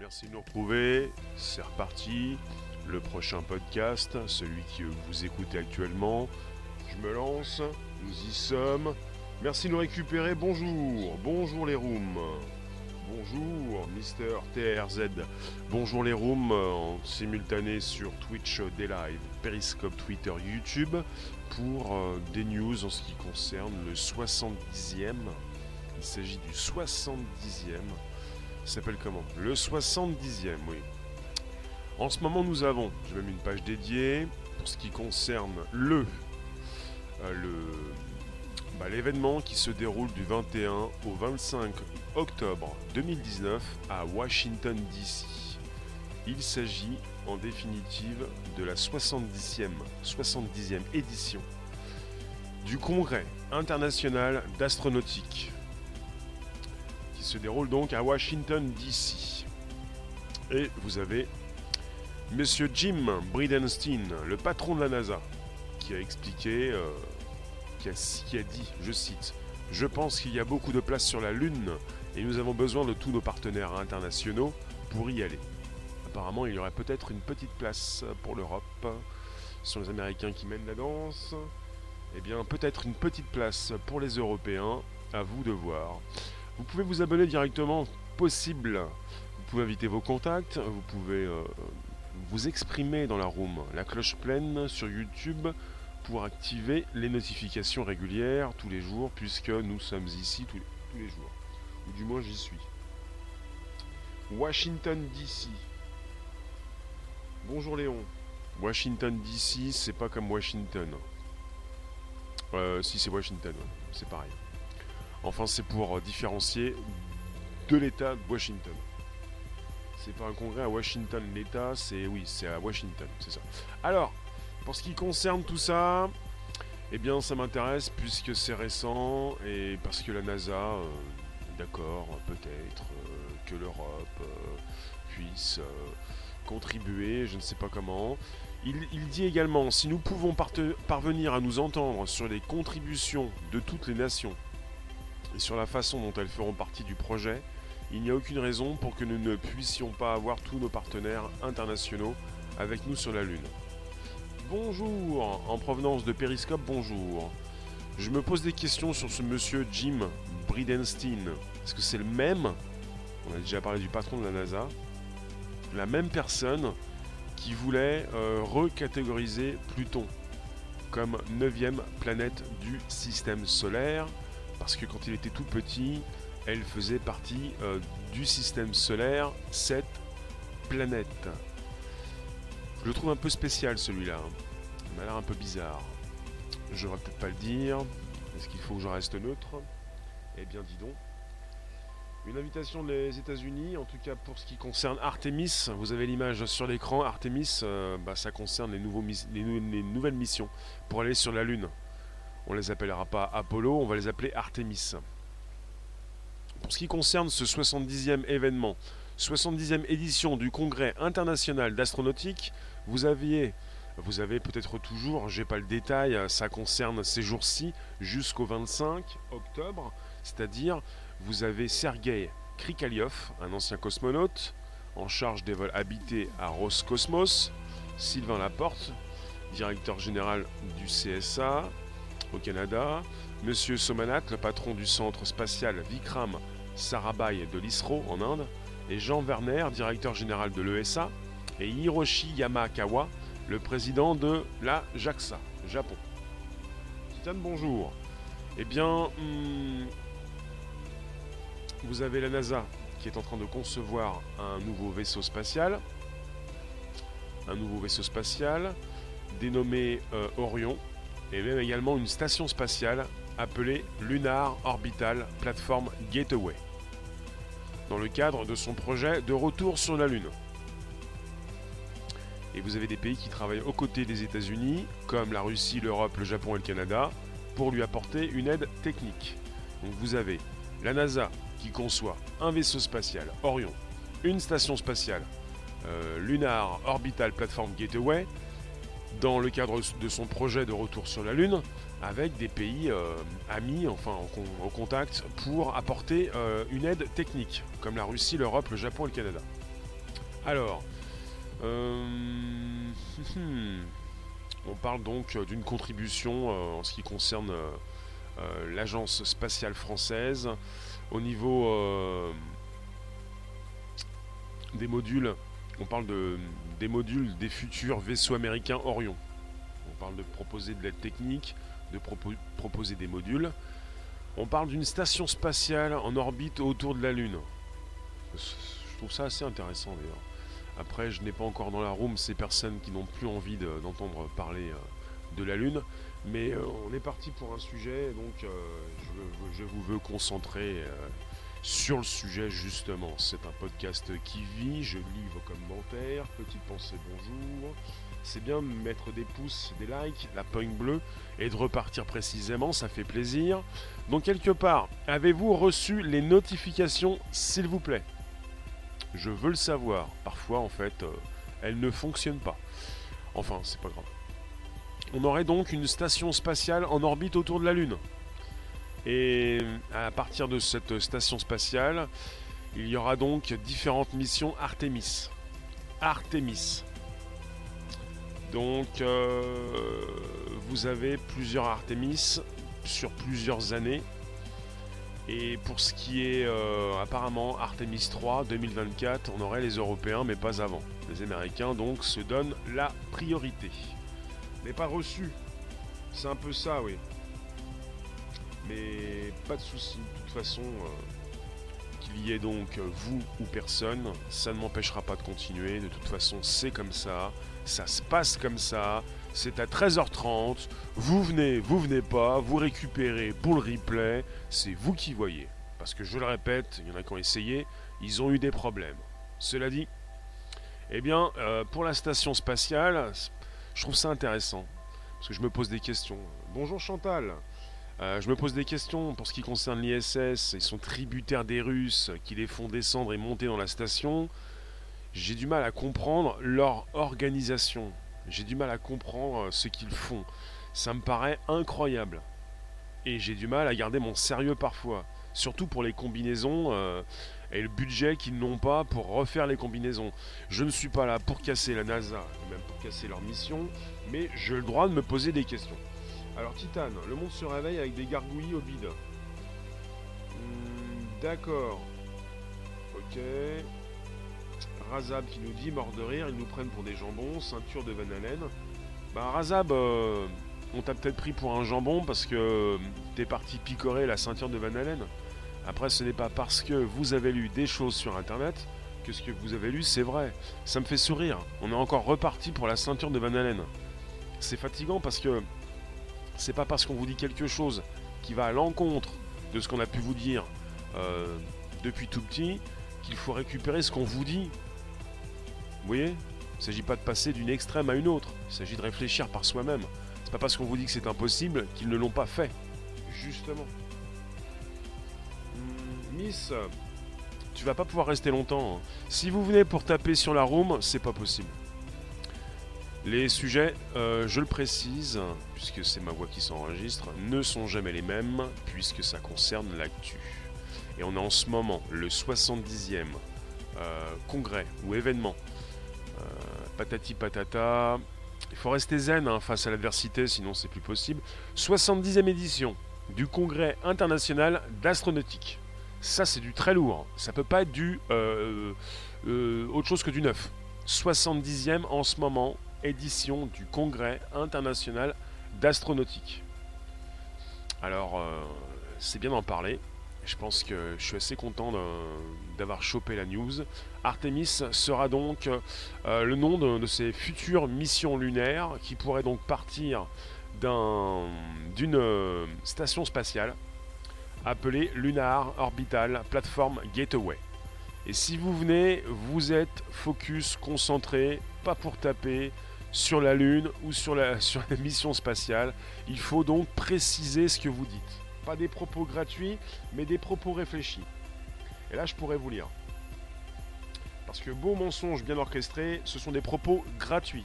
Merci de nous retrouver. C'est reparti. Le prochain podcast, celui que vous écoutez actuellement. Je me lance. Nous y sommes. Merci de nous récupérer. Bonjour. Bonjour les rooms. Bonjour Mister TRZ. Bonjour les rooms en simultané sur Twitch des lives, Periscope, Twitter, YouTube pour euh, des news en ce qui concerne le 70e. Il s'agit du 70e. S'appelle comment? Le 70e, oui. En ce moment, nous avons, j'ai même une page dédiée pour ce qui concerne le, euh, bah, l'événement qui se déroule du 21 au 25 octobre 2019 à Washington DC. Il s'agit en définitive de la 70e, 70e édition du Congrès international d'astronautique se déroule donc à Washington DC. Et vous avez Monsieur Jim Bridenstine, le patron de la NASA, qui a expliqué, euh, qui, a, qui a dit, je cite, Je pense qu'il y a beaucoup de place sur la Lune et nous avons besoin de tous nos partenaires internationaux pour y aller. Apparemment, il y aurait peut-être une petite place pour l'Europe. Ce sont les Américains qui mènent la danse. Eh bien, peut-être une petite place pour les Européens. À vous de voir. Vous pouvez vous abonner directement, possible. Vous pouvez inviter vos contacts. Vous pouvez euh, vous exprimer dans la room. La cloche pleine sur YouTube pour activer les notifications régulières tous les jours, puisque nous sommes ici tous les jours. Ou du moins, j'y suis. Washington DC. Bonjour Léon. Washington DC, c'est pas comme Washington. Euh, si c'est Washington, c'est pareil. Enfin, c'est pour différencier de l'État de Washington. C'est pas un congrès à Washington. L'État, c'est oui, c'est à Washington, c'est ça. Alors, pour ce qui concerne tout ça, eh bien, ça m'intéresse puisque c'est récent et parce que la NASA, euh, d'accord, peut-être euh, que l'Europe euh, puisse contribuer, je ne sais pas comment. Il, dit également, si nous pouvons parvenir à nous entendre sur les contributions de toutes les nations et sur la façon dont elles feront partie du projet, il n'y a aucune raison pour que nous ne puissions pas avoir tous nos partenaires internationaux avec nous sur la Lune. Bonjour, en provenance de Periscope, bonjour. Je me pose des questions sur ce monsieur Jim Bridenstine. Est-ce que c'est le même? On a déjà parlé du patron de la NASA. La même personne qui voulait euh, recatégoriser Pluton comme neuvième planète du système solaire. Parce que quand il était tout petit, elle faisait partie euh, du système solaire, cette planète. Je le trouve un peu spécial celui-là. Hein. Il m'a l'air un peu bizarre. Je vais peut-être pas le dire. Est-ce qu'il faut que je reste neutre? Eh bien, dis donc. Une invitation des États-Unis, en tout cas pour ce qui concerne Artemis. Vous avez l'image sur l'écran. Artemis, euh, bah, ça concerne les, nouvelles missions pour aller sur la Lune. On les appellera pas Apollo, on va les appeler Artemis. Pour ce qui concerne ce 70e événement, 70e édition du Congrès international d'astronautique, vous aviez avez peut-être toujours, j'ai pas le détail, ça concerne ces jours-ci jusqu'au 25 octobre, c'est-à-dire vous avez Sergei Krikaliov, un ancien cosmonaute en charge des vols habités à Roscosmos, Sylvain Laporte, directeur général du CSA au Canada, Monsieur Somanat, le patron du centre spatial Vikram Sarabhai de l'ISRO en Inde, et Jean Werner, directeur général de l'ESA, et Hiroshi Yamakawa, le président de la JAXA, Japon. Titane, bonjour. Eh bien, hmm, vous avez la NASA qui est en train de concevoir un nouveau vaisseau spatial. Un nouveau vaisseau spatial dénommé euh, Orion. Et même également une station spatiale appelée Lunar Orbital Platform Gateway. Dans le cadre de son projet de retour sur la Lune. Et vous avez des pays qui travaillent aux côtés des États-Unis, comme la Russie, l'Europe, le Japon et le Canada, pour lui apporter une aide technique. Donc vous avez la NASA qui conçoit un vaisseau spatial Orion, une station spatiale euh, Lunar Orbital Platform Gateway, dans le cadre de son projet de retour sur la Lune, avec des pays euh, amis, enfin en, contact, pour apporter euh, une aide technique, comme la Russie, l'Europe, le Japon et le Canada. Alors, euh, on parle donc d'une contribution en ce qui concerne l'agence spatiale française au niveau des modules. On parle de, des modules des futurs vaisseaux américains Orion. On parle de proposer de l'aide technique, de proposer des modules. On parle d'une station spatiale en orbite autour de la Lune. Je trouve ça assez intéressant d'ailleurs. Après, je n'ai pas encore dans la room ces personnes qui n'ont plus envie d'entendre parler euh, de la Lune. Mais euh, on est parti pour un sujet, donc euh, je, vous veux concentrer sur le sujet justement. C'est un podcast qui vit, je lis vos commentaires, petite pensée bonjour c'est bien mettre des pouces, des likes, la pogne bleue et de repartir précisément, ça fait plaisir. Donc quelque part, avez-vous reçu les notifications s'il vous plaît? Je veux le savoir. Parfois en fait, euh, elles ne fonctionnent pas. Enfin, c'est pas grave. On aurait donc une station spatiale en orbite autour de la Lune. Et à partir de cette station spatiale, il y aura donc différentes missions Artemis. Artemis. Donc, euh, vous avez plusieurs Artemis sur plusieurs années. Et pour ce qui est euh, apparemment Artemis 3 2024, on aurait les Européens, mais pas avant. Les Américains donc se donnent la priorité. Mais pas reçu. C'est un peu ça, oui. Mais pas de souci. De toute façon, euh, qu'il y ait donc vous ou personne, ça ne m'empêchera pas de continuer. De toute façon, c'est comme ça ça se passe comme ça, c'est à 13h30, vous venez, vous venez pas, vous récupérez pour le replay, c'est vous qui voyez. Parce que je le répète, il y en a qui ont essayé, ils ont eu des problèmes. Cela dit, eh bien, euh, pour la station spatiale, je trouve ça intéressant. Parce que je me pose des questions. Bonjour Chantal. Euh, je me pose des questions pour ce qui concerne l'ISS. Ils sont tributaires des Russes qui les font descendre et monter dans la station j'ai du mal à comprendre leur organisation. J'ai du mal à comprendre euh, ce qu'ils font. Ça me paraît incroyable. Et j'ai du mal à garder mon sérieux parfois. Surtout pour les combinaisons euh, et le budget qu'ils n'ont pas pour refaire les combinaisons. Je ne suis pas là pour casser la NASA, même pour casser leur mission, mais j'ai le droit de me poser des questions. Alors Titan, le monde se réveille avec des gargouilles au bide. Hmm, d'accord. Ok. Razab qui nous dit mort de rire, ils nous prennent pour des jambons, ceinture de Van Allen. Bah Razab, euh, on t'a peut-être pris pour un jambon parce que euh, t'es parti picorer la ceinture de Van Allen. Après, ce n'est pas parce que vous avez lu des choses sur internet que ce que vous avez lu c'est vrai. Ça me fait sourire. On est encore reparti pour la ceinture de Van Allen. C'est fatigant parce que c'est pas parce qu'on vous dit quelque chose qui va à l'encontre de ce qu'on a pu vous dire euh, depuis tout petit qu'il faut récupérer ce qu'on vous dit vous voyez? Il ne s'agit pas de passer d'une extrême à une autre. Il s'agit de réfléchir par soi-même. C'est pas parce qu'on vous dit que c'est impossible qu'ils ne l'ont pas fait. Justement. Hmm, miss, tu vas pas pouvoir rester longtemps. Hein. Si vous venez pour taper sur la room, c'est pas possible. Les sujets, euh, je le précise, puisque c'est ma voix qui s'enregistre, ne sont jamais les mêmes, puisque ça concerne l'actu. Et on est en ce moment le 70e euh, congrès ou événement patati patata. Il faut rester zen hein, face à l'adversité, sinon c'est plus possible. 70e édition du Congrès international d'astronautique. Ça, c'est du très lourd. Ça peut pas être du euh, euh, autre chose que du neuf. 70e en ce moment édition du Congrès international d'astronautique. Alors, euh, c'est bien d'en parler. Je pense que je suis assez content d'avoir chopé la news. Artemis sera donc euh, le nom de, ces futures missions lunaires qui pourraient donc partir d'une euh, station spatiale appelée Lunar Orbital Platform Gateway. Et si vous venez, vous êtes focus, concentré, pas pour taper sur la Lune ou sur la, sur la mission spatiale. Il faut donc préciser ce que vous dites. Pas des propos gratuits, mais des propos réfléchis. Et là, je pourrais vous lire. Parce que beau mensonge bien orchestré, ce sont des propos gratuits.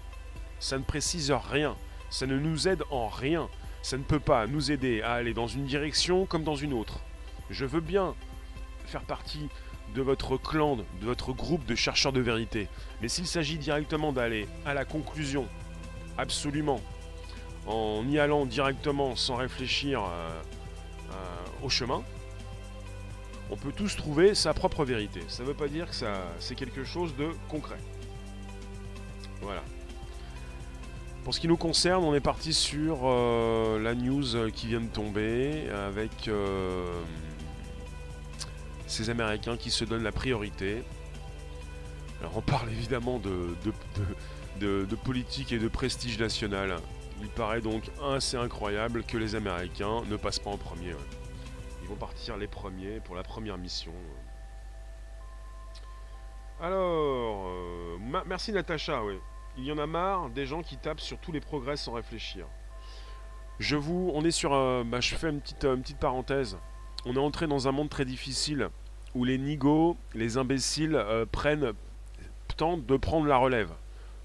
Ça ne précise rien. Ça ne nous aide en rien. Ça ne peut pas nous aider à aller dans une direction comme dans une autre. Je veux bien faire partie de votre clan, de votre groupe de chercheurs de vérité. Mais s'il s'agit directement d'aller à la conclusion, absolument, en y allant directement sans réfléchir euh, euh, au chemin, on peut tous trouver sa propre vérité. Ça ne veut pas dire que ça, c'est quelque chose de concret. Voilà. Pour ce qui nous concerne, on est parti sur euh, la news qui vient de tomber avec ces Américains qui se donnent la priorité. Alors on parle évidemment de, de, politique et de prestige national. Il paraît donc assez incroyable que les Américains ne passent pas en premier. Ils vont partir les premiers pour la première mission. Alors, euh, merci Natacha, oui. Il y en a marre des gens qui tapent sur tous les progrès sans réfléchir. Je vous, on est sur, un, bah, je fais une petite, une petite parenthèse on est entré dans un monde très difficile où les nigauds, les imbéciles, euh, prennent, tentent de prendre la relève.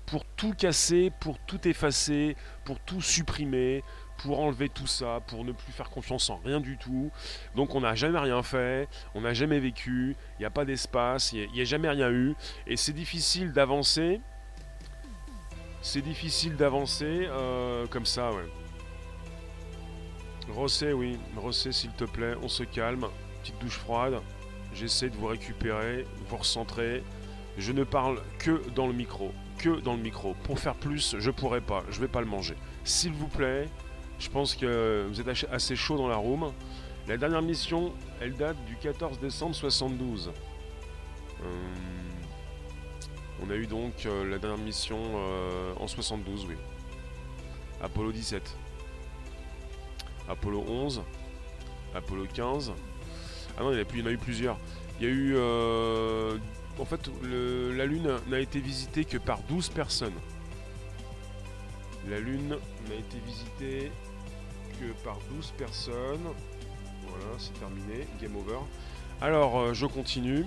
Pour tout casser, pour tout effacer, pour tout supprimer, pour enlever tout ça, pour ne plus faire confiance en rien du tout. Donc on n'a jamais rien fait, on n'a jamais vécu, il n'y a pas d'espace, il n'y a, jamais rien eu. Et c'est difficile d'avancer. C'est difficile d'avancer euh, comme ça, ouais. Rossé, oui. Rossé, s'il te plaît, on se calme. Petite douche froide. J'essaie de vous récupérer, vous recentrer. Je ne parle que dans le micro. Que dans le micro. Pour faire plus, je pourrais pas. Je vais pas le manger. S'il vous plaît, je pense que vous êtes assez chaud dans la room. La dernière mission, elle date du 14 décembre 72. Euh, on a eu donc euh, la dernière mission euh, en 72, oui. Apollo 17. Apollo 11, Apollo 15. Ah non, il y, en a, eu plusieurs. Il y a eu. Euh, en fait, la Lune n'a été visitée que par 12 personnes. La Lune n'a été visitée que par 12 personnes. Voilà, c'est terminé. Game over. Alors, euh, je continue.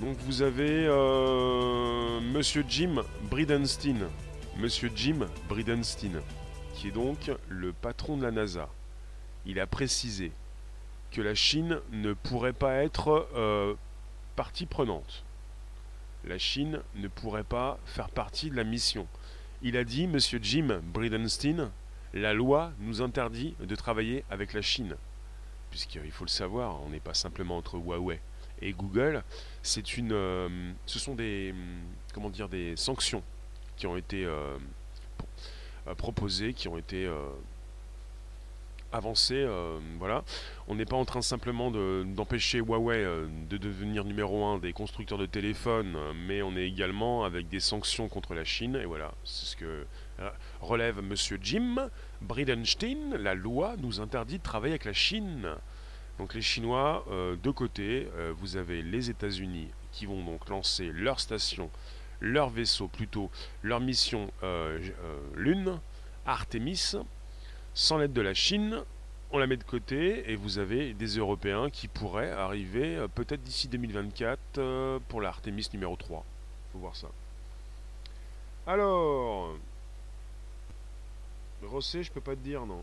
Donc vous avez euh, Monsieur Jim Bridenstine. Monsieur Jim Bridenstine qui est donc le patron de la NASA, il a précisé que la Chine ne pourrait pas être euh, partie prenante. La Chine ne pourrait pas faire partie de la mission. Il a dit, Monsieur Jim Bridenstine, la loi nous interdit de travailler avec la Chine. Puisqu'il faut le savoir, on n'est pas simplement entre Huawei et Google, c'est une, euh, ce sont des, comment dire, des sanctions qui ont été euh, euh, proposés, qui ont été euh, avancés. Euh, voilà. On n'est pas en train simplement d'empêcher Huawei de devenir numéro un des constructeurs de téléphones, mais on est également avec des sanctions contre la Chine. Et voilà, c'est ce que relève Monsieur Jim Bridenstine. La loi nous interdit de travailler avec la Chine. Donc les Chinois, de côté, vous avez les États-Unis qui vont donc lancer leur station leur vaisseau, plutôt leur mission euh, euh, Lune, Artemis, sans l'aide de la Chine, on la met de côté et vous avez des Européens qui pourraient arriver euh, peut-être d'ici 2024 pour l'Artemis numéro 3. Faut voir ça. Alors, Rossé, je peux pas te dire non.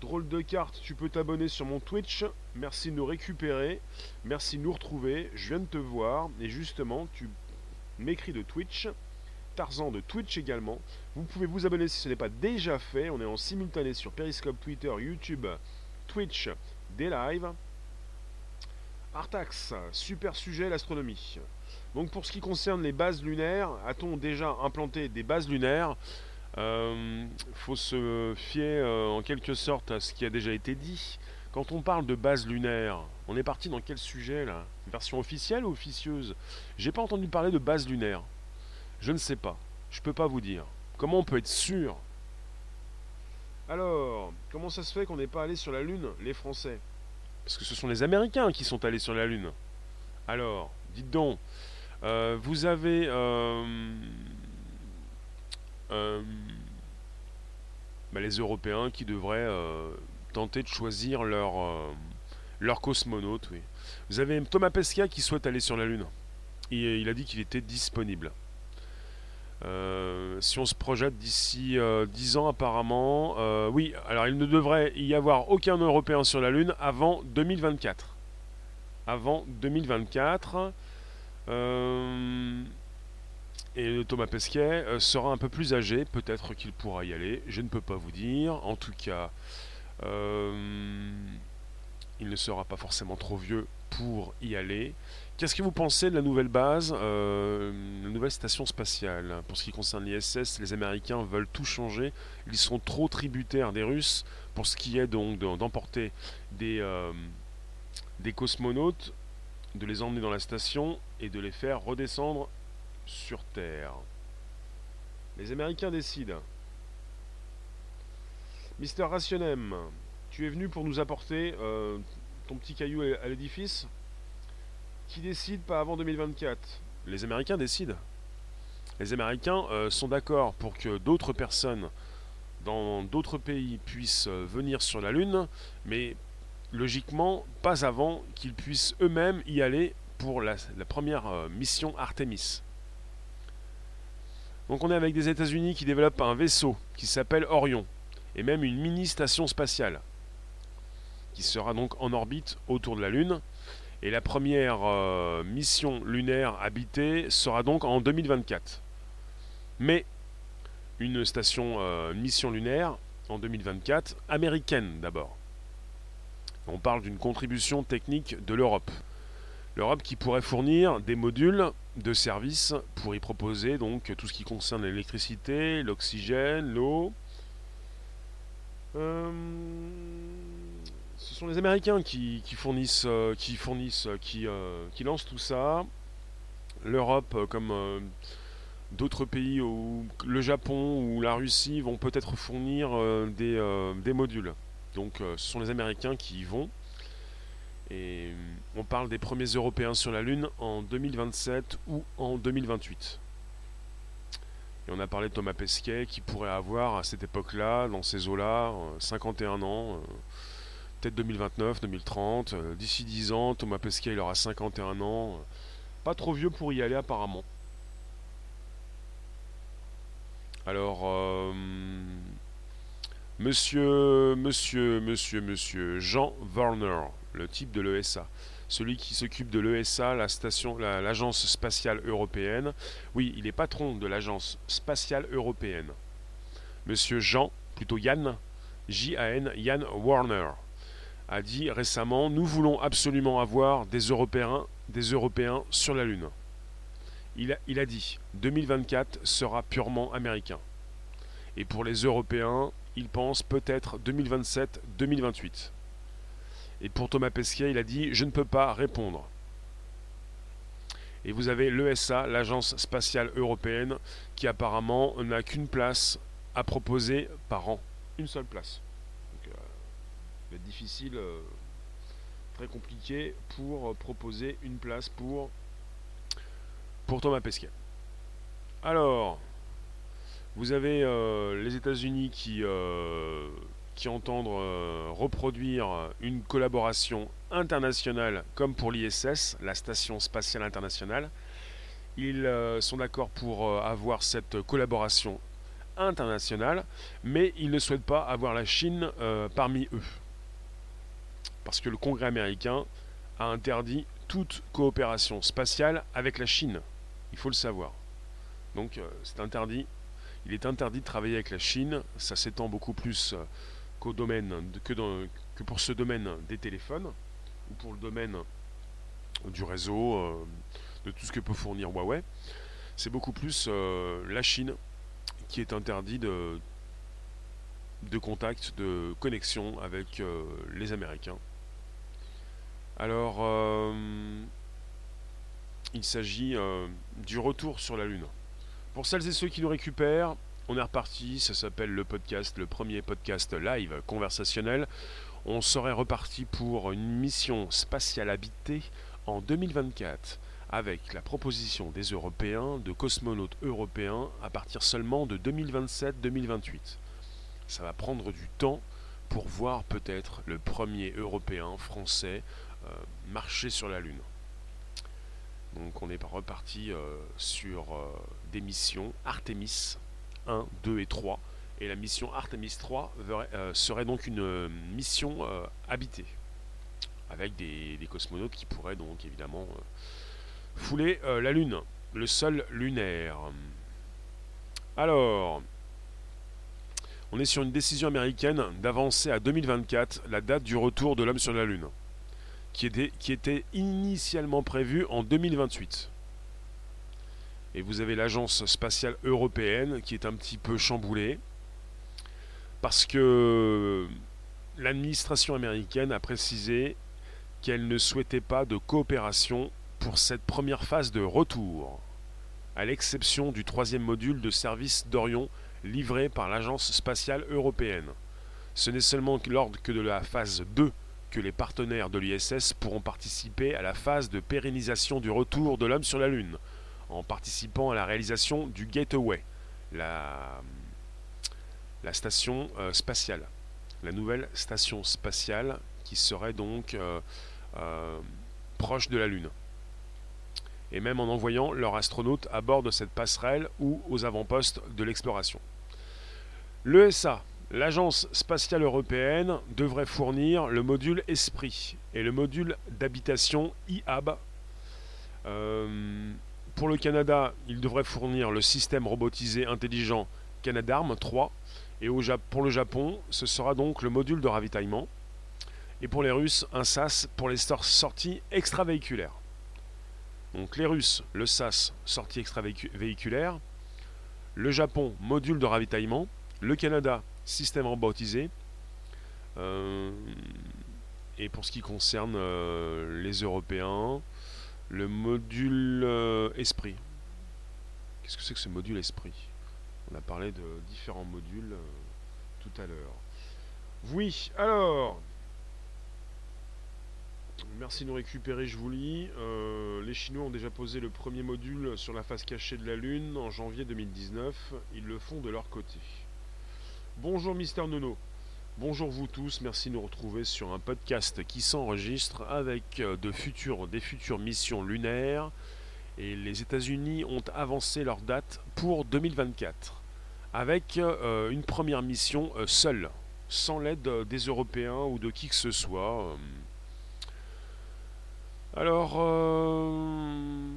Drôle de carte, tu peux t'abonner sur mon Twitch. Merci de nous récupérer. Merci de nous retrouver. Je viens de te voir. Et justement, tu m'écrit de Twitch, Tarzan de Twitch également. Vous pouvez vous abonner si ce n'est pas déjà fait. On est en simultané sur Periscope, Twitter, YouTube, Twitch, des lives. Artax, super sujet l'astronomie. Donc pour ce qui concerne les bases lunaires, a-t-on déjà implanté des bases lunaires? Il euh, faut se fier euh, en quelque sorte à ce qui a déjà été dit. Quand on parle de base lunaire, on est parti dans quel sujet là? Version officielle ou officieuse? J'ai pas entendu parler de base lunaire. Je ne sais pas. Je peux pas vous dire. Comment on peut être sûr? Alors, comment ça se fait qu'on n'est pas allé sur la Lune, les Français? Parce que ce sont les Américains qui sont allés sur la Lune. Alors, dites donc, euh, vous avez euh, euh, bah, les Européens qui devraient tenter de choisir leur, leur cosmonaute. Oui. Vous avez Thomas Pesquet qui souhaite aller sur la Lune. Il a dit qu'il était disponible. si on se projette d'ici 10 ans apparemment, oui, alors il ne devrait y avoir aucun Européen sur la Lune avant 2024. Avant 2024. et Thomas Pesquet sera un peu plus âgé, peut-être qu'il pourra y aller, je ne peux pas vous dire. En tout cas, il ne sera pas forcément trop vieux pour y aller. Qu'est-ce que vous pensez de la nouvelle base, euh, la nouvelle station spatiale? Pour ce qui concerne l'ISS, les Américains veulent tout changer. Ils sont trop tributaires des Russes pour ce qui est donc d'emporter des, euh, des cosmonautes, de les emmener dans la station et de les faire redescendre sur Terre. Les Américains décident. Mister Rationem, tu es venu pour nous apporter euh, ton petit caillou à l'édifice Qui décide pas avant 2024 Les Américains décident. Les Américains euh, sont d'accord pour que d'autres personnes dans d'autres pays puissent euh, venir sur la Lune, mais logiquement pas avant qu'ils puissent eux-mêmes y aller pour la, première mission Artemis. Donc on est avec des États-Unis qui développent un vaisseau qui s'appelle Orion, et même une mini station spatiale sera donc en orbite autour de la Lune. Et la première euh, mission lunaire habitée sera donc en 2024. Mais une station euh, mission lunaire en 2024, américaine d'abord. On parle d'une contribution technique de l'Europe. L'Europe qui pourrait fournir des modules de services pour y proposer donc tout ce qui concerne l'électricité, l'oxygène, l'eau. Euh, sont les Américains qui, fournissent, euh, qui fournissent, euh, qui, euh, qui lancent tout ça. L'Europe, comme d'autres pays, le Japon ou la Russie, vont peut-être fournir des, des, modules. Donc, ce sont les Américains qui y vont. Et on parle des premiers Européens sur la Lune en 2027 ou en 2028. Et on a parlé de Thomas Pesquet qui pourrait avoir à cette époque-là, dans ces eaux-là, 51 ans peut-être 2029, 2030. Euh, d'ici 10 ans, Thomas Pesquet il aura 51 ans. Pas trop vieux pour y aller apparemment. Alors, euh, monsieur, monsieur, monsieur, monsieur Jean Warner, le type de l'ESA, celui qui s'occupe de l'ESA, la station, l'agence spatiale européenne. Oui, il est patron de l'agence spatiale européenne. Monsieur Jean, plutôt Yann, J-A-N, Yann Warner a dit récemment Nous voulons absolument avoir des Européens, des Européens sur la Lune. Il a, il a dit 2024 sera purement américain. Et pour les Européens, il pense peut-être 2027-2028. Et pour Thomas Pesquet, il a dit Je ne peux pas répondre. Et vous avez l'ESA, l'Agence spatiale européenne, qui apparemment n'a qu'une place à proposer par an. Une seule place être difficile, euh, très compliqué pour proposer une place pour, pour Thomas Pesquet. Alors, vous avez euh, les États-Unis qui, euh, qui entendent reproduire une collaboration internationale comme pour l'ISS, la Station spatiale internationale. Ils sont d'accord pour avoir cette collaboration internationale, mais ils ne souhaitent pas avoir la Chine parmi eux parce que le Congrès américain a interdit toute coopération spatiale avec la Chine. Il faut le savoir. Donc euh, c'est interdit. Il est interdit de travailler avec la Chine. Ça s'étend beaucoup plus euh, qu'au domaine que, pour ce domaine des téléphones ou pour le domaine du réseau, euh, de tout ce que peut fournir Huawei. C'est beaucoup plus la Chine qui est interdit de, de contact, de connexion avec les Américains. Alors, euh, il s'agit euh, du retour sur la Lune. Pour celles et ceux qui nous récupèrent, on est reparti, ça s'appelle le podcast, le premier podcast live conversationnel. On serait reparti pour une mission spatiale habitée en 2024 avec la proposition des Européens de cosmonautes européens à partir seulement de 2027-2028. Ça va prendre du temps pour voir peut-être le premier Européen français marcher sur la Lune. Donc on est reparti sur des missions Artemis 1, 2 et 3. Et la mission Artemis 3 serait donc une mission habitée avec des, cosmonautes qui pourraient donc évidemment euh, fouler euh, la Lune, le sol lunaire. Alors, on est sur une décision américaine d'avancer à 2024 la date du retour de l'homme sur la Lune, qui était, initialement prévue en 2028. Et vous avez l'agence spatiale européenne qui est un petit peu chamboulée, parce que l'administration américaine a précisé qu'elle ne souhaitait pas de coopération pour cette première phase de retour, à l'exception du troisième module de service d'Orion livré par l'Agence spatiale européenne. Ce n'est seulement lors que de la phase 2 que les partenaires de l'ISS pourront participer à la phase de pérennisation du retour de l'homme sur la Lune, en participant à la réalisation du Gateway, la, station euh, spatiale, la nouvelle station spatiale qui serait donc euh, euh, proche de la Lune. Et même en envoyant leurs astronautes à bord de cette passerelle ou aux avant-postes de l'exploration. L'ESA, l'Agence spatiale européenne, devrait fournir le module Esprit et le module d'habitation IHAB. Euh, pour le Canada, il devrait fournir le système robotisé intelligent Canadarm 3. Et pour le Japon, ce sera donc le module de ravitaillement et pour les Russes, un SAS pour les sorties extravéhiculaires. Donc les Russes, le SAS, sortie extravéhiculaire, le Japon, module de ravitaillement, le Canada, système robotisé, euh, et pour ce qui concerne euh, les Européens, le module euh, esprit. Qu'est-ce que c'est que ce module esprit? On a parlé de différents modules tout à l'heure. Oui, alors, Merci de nous récupérer, je vous lis. Les Chinois ont déjà posé le premier module sur la face cachée de la Lune en janvier 2019. Ils le font de leur côté. Bonjour Mister Nono. Bonjour vous tous, merci de nous retrouver sur un podcast qui s'enregistre avec euh, des futures missions lunaires. Et les États-Unis ont avancé leur date pour 2024 avec euh, une première mission seule, sans l'aide des Européens ou de qui que ce soit. Alors, euh,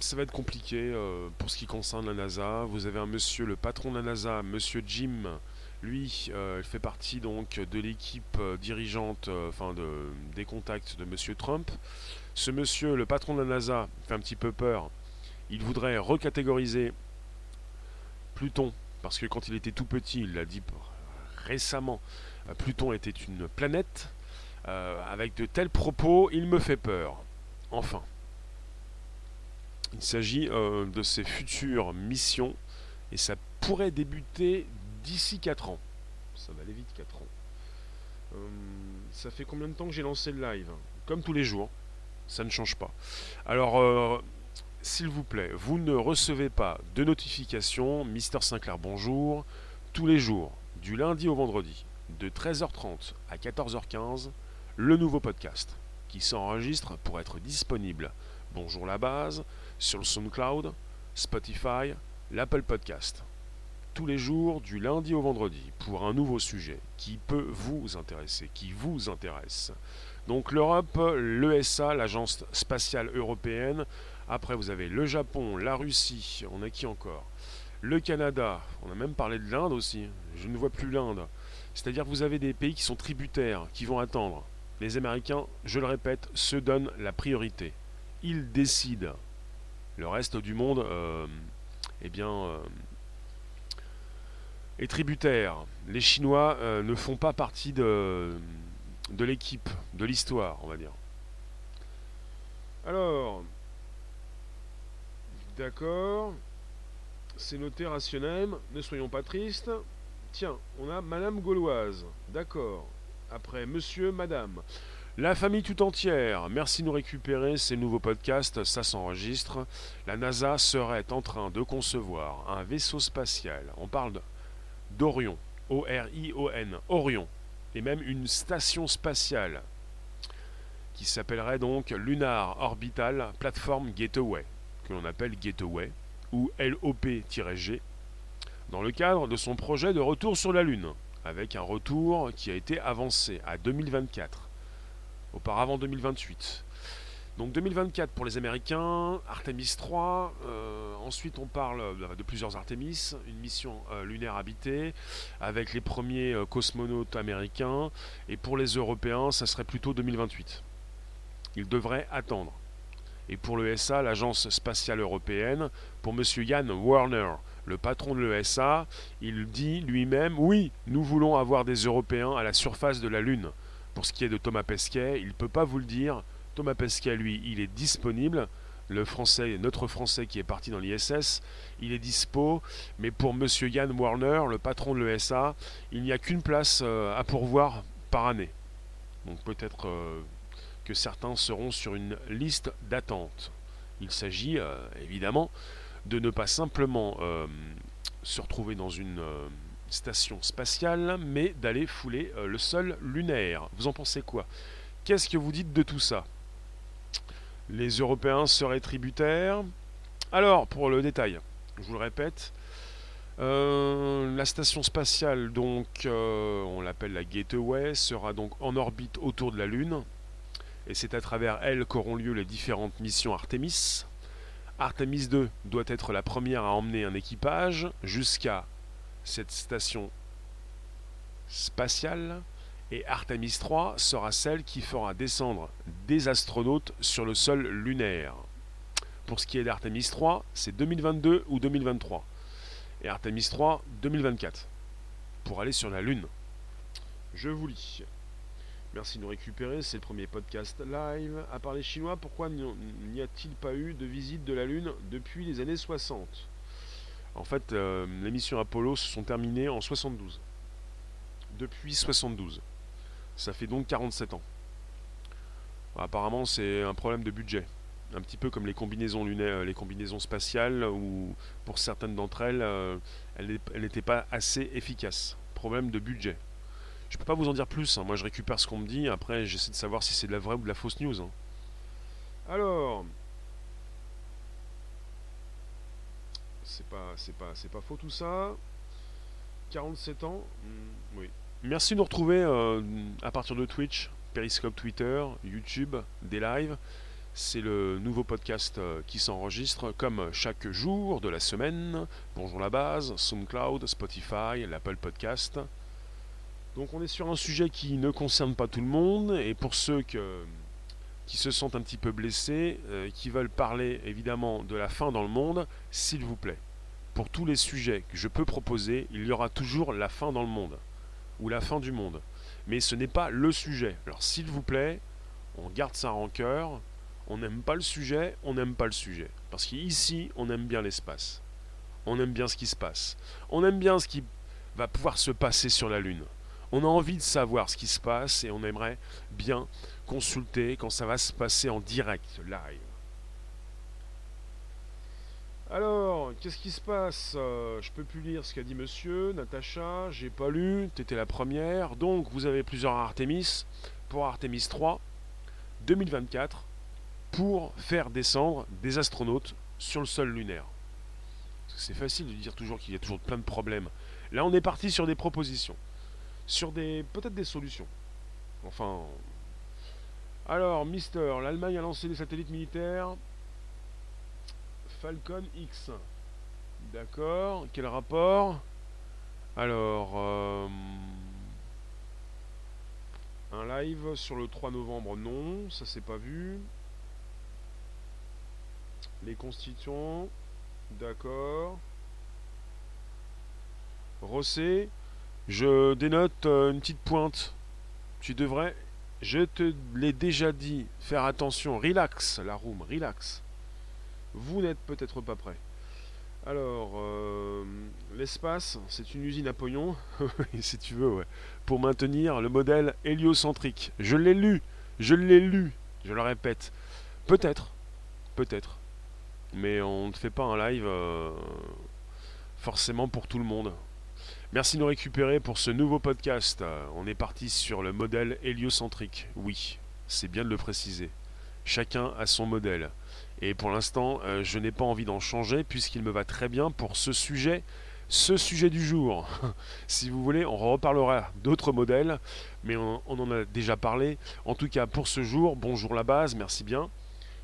ça va être compliqué euh, pour ce qui concerne la NASA. Vous avez un monsieur, le patron de la NASA, monsieur Jim. Lui, euh, il fait partie donc de l'équipe dirigeante, enfin de, des contacts de monsieur Trump. Ce monsieur, le patron de la NASA, fait un petit peu peur. Il voudrait recatégoriser Pluton, parce que quand il était tout petit, il l'a dit récemment, Pluton était une planète. Euh, avec de tels propos, il me fait peur. Enfin. Il s'agit euh, de ses futures missions et ça pourrait débuter d'ici 4 ans. Ça va aller vite 4 ans. Euh, ça fait combien de temps que j'ai lancé le live? Comme tous les jours. Ça ne change pas. Alors, s'il vous plaît, vous ne recevez pas de notifications. Mister Sinclair, bonjour. Tous les jours, du lundi au vendredi, de 13h30 à 14h15 le nouveau podcast qui s'enregistre pour être disponible. Bonjour la base, sur le SoundCloud, Spotify, l'Apple Podcast. Tous les jours, du lundi au vendredi, pour un nouveau sujet qui peut vous intéresser, qui vous intéresse. Donc l'Europe, l'ESA, l'Agence spatiale européenne. Après, vous avez le Japon, la Russie, on a qui encore? Le Canada, on a même parlé de l'Inde aussi. Je ne vois plus l'Inde. C'est-à-dire vous avez des pays qui sont tributaires, qui vont attendre les Américains, je le répète, se donnent la priorité. Ils décident. Le reste du monde, euh, eh bien, euh, est tributaire. Les Chinois euh, ne font pas partie de, de l'équipe, de l'histoire, on va dire. Alors, d'accord, c'est noté rationnel, ne soyons pas tristes. Tiens, on a Madame Gauloise, d'accord. Après Monsieur, Madame. La famille tout entière, merci de nous récupérer ces nouveaux podcasts, ça s'enregistre. La NASA serait en train de concevoir un vaisseau spatial, on parle d'Orion, O-R-I-O-N, Orion, et même une station spatiale qui s'appellerait donc Lunar Orbital Platform Gateway, que l'on appelle Gateway, ou LOP-G, dans le cadre de son projet de retour sur la Lune, avec un retour qui a été avancé à 2024, auparavant 2028. Donc 2024 pour les Américains, Artemis 3, euh, ensuite on parle de plusieurs Artemis, une mission euh, lunaire habitée avec les premiers euh, cosmonautes américains, et pour les Européens ça serait plutôt 2028. Ils devraient attendre. Et pour l'ESA, l'Agence spatiale européenne, pour M. Jan Werner, le patron de l'ESA, il dit lui-même oui, nous voulons avoir des Européens à la surface de la Lune. Pour ce qui est de Thomas Pesquet, il ne peut pas vous le dire, Thomas Pesquet, lui, il est disponible. Le français, notre français qui est parti dans l'ISS, il est dispo. Mais pour Monsieur Yann Warner, le patron de l'ESA, il n'y a qu'une place euh, à pourvoir par année. Donc peut-être euh, que certains seront sur une liste d'attente. Il s'agit euh, évidemment de ne pas simplement se retrouver dans une station spatiale, mais d'aller fouler le sol lunaire. Vous en pensez quoi? Qu'est-ce que vous dites de tout ça? Les Européens seraient tributaires? Alors, pour le détail, je vous le répète, euh, la station spatiale, donc, euh, on l'appelle la Gateway, sera donc en orbite autour de la Lune. Et c'est à travers elle qu'auront lieu les différentes missions Artemis. Artemis 2 doit être la première à emmener un équipage jusqu'à cette station spatiale et Artemis 3 sera celle qui fera descendre des astronautes sur le sol lunaire. Pour ce qui est d'Artemis 3, c'est 2022 ou 2023. Et Artemis 3, 2024. Pour aller sur la Lune. Je vous lis. Merci de nous récupérer, c'est le premier podcast live. À part les Chinois, pourquoi n'y a-t-il pas eu de visite de la Lune depuis les années 60 En fait, euh, les missions Apollo se sont terminées en 72. Depuis 72. Ça fait donc 47 ans. Apparemment, c'est un problème de budget. Un petit peu comme les combinaisons lunaires, les combinaisons spatiales, où pour certaines d'entre elles, euh, elles n'étaient pas assez efficaces. Problème de budget. Je ne peux pas vous en dire plus. Hein. Moi, je récupère ce qu'on me dit. Après, j'essaie de savoir si c'est de la vraie ou de la fausse news. Hein. Alors, c'est pas, c'est pas, c'est pas faux tout ça. 47 ans, hmm, oui. Merci de nous retrouver euh, à partir de Twitch, Periscope Twitter, YouTube, des lives. C'est le nouveau podcast euh, qui s'enregistre comme chaque jour de la semaine. Bonjour la base, SoundCloud, Spotify, l'Apple Podcast. Donc on est sur un sujet qui ne concerne pas tout le monde et pour ceux qui se sentent un petit peu blessés, euh, qui veulent parler évidemment de la fin dans le monde, s'il vous plaît. Pour tous les sujets que je peux proposer, il y aura toujours la fin dans le monde ou la fin du monde. Mais ce n'est pas le sujet. Alors s'il vous plaît, on garde ça en cœur. On n'aime pas le sujet, on n'aime pas le sujet. Parce qu'ici, on aime bien l'espace. On aime bien ce qui se passe. On aime bien ce qui va pouvoir se passer sur la Lune. On a envie de savoir ce qui se passe et on aimerait bien consulter quand ça va se passer en direct, live. Alors, qu'est-ce qui se passe? Euh, Je peux plus lire ce qu'a dit monsieur, Natacha, j'ai pas lu, t'étais la première. Donc, vous avez plusieurs Artemis. Pour Artemis 3, 2024, pour faire descendre des astronautes sur le sol lunaire. C'est facile de dire toujours qu'il y a toujours plein de problèmes. Là, on est parti sur des propositions. Sur des. peut-être des solutions. Enfin. Alors, Mister, l'Allemagne a lancé des satellites militaires Falcon X. D'accord. Quel rapport? Alors, euh, un live sur le 3 novembre, non, ça c'est pas vu. Les constituants, d'accord. Rossé, je dénote euh, une petite pointe. Tu devrais, je te l'ai déjà dit, faire attention, relax la room, relax vous n'êtes peut-être pas prêt. Alors, euh, l'espace, c'est une usine à pognon, si tu veux, pour maintenir le modèle héliocentrique. Je l'ai lu, je l'ai lu, je le répète. Peut-être, peut-être. Mais on ne fait pas un live euh, forcément pour tout le monde. Merci de nous récupérer pour ce nouveau podcast. On est parti sur le modèle héliocentrique, oui. c'est bien de le préciser. Chacun a son modèle. Et pour l'instant, euh, je n'ai pas envie d'en changer puisqu'il me va très bien pour ce sujet, ce sujet du jour. si vous voulez, on reparlera d'autres modèles, mais on, en a déjà parlé. En tout cas, pour ce jour, bonjour la base, merci bien.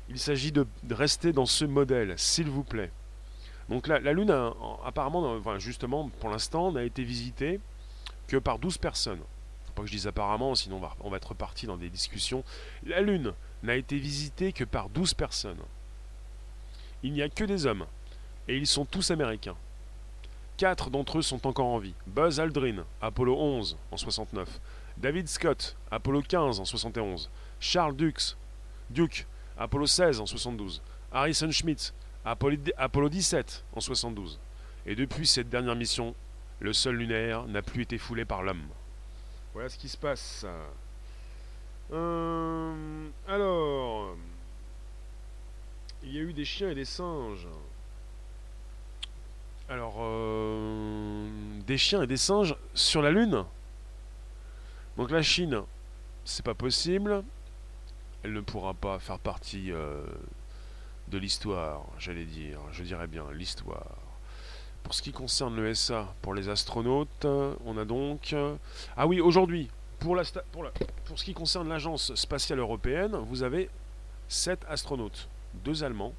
Il s'agit de, rester dans ce modèle, s'il vous plaît. Donc la, Lune, apparemment, justement, pour l'instant, n'a été visitée que par 12 personnes. Faut pas que je dise apparemment, sinon on va, être reparti dans des discussions. La Lune n'a été visitée que par 12 personnes. Il n'y a que des hommes, et ils sont tous américains. Quatre d'entre eux sont encore en vie. Buzz Aldrin, Apollo 11 en 69. David Scott, Apollo 15 en 71. Charles Dux, Duke, Apollo 16 en 72. Harrison Schmitt, Apollo, Apollo 17 en 72. Et depuis cette dernière mission, le sol lunaire n'a plus été foulé par l'homme. Voilà ce qui se passe. Euh, alors, il y a eu des chiens et des singes. Alors, euh, des chiens et des singes sur la Lune Donc la Chine, c'est pas possible. Elle ne pourra pas faire partie euh, de l'histoire, j'allais dire. Je dirais bien l'histoire. Pour ce qui concerne le SA, pour les astronautes, on a donc... Ah oui, aujourd'hui, pour, ce qui concerne l'agence spatiale européenne, vous avez 7 astronautes. Deux Allemands,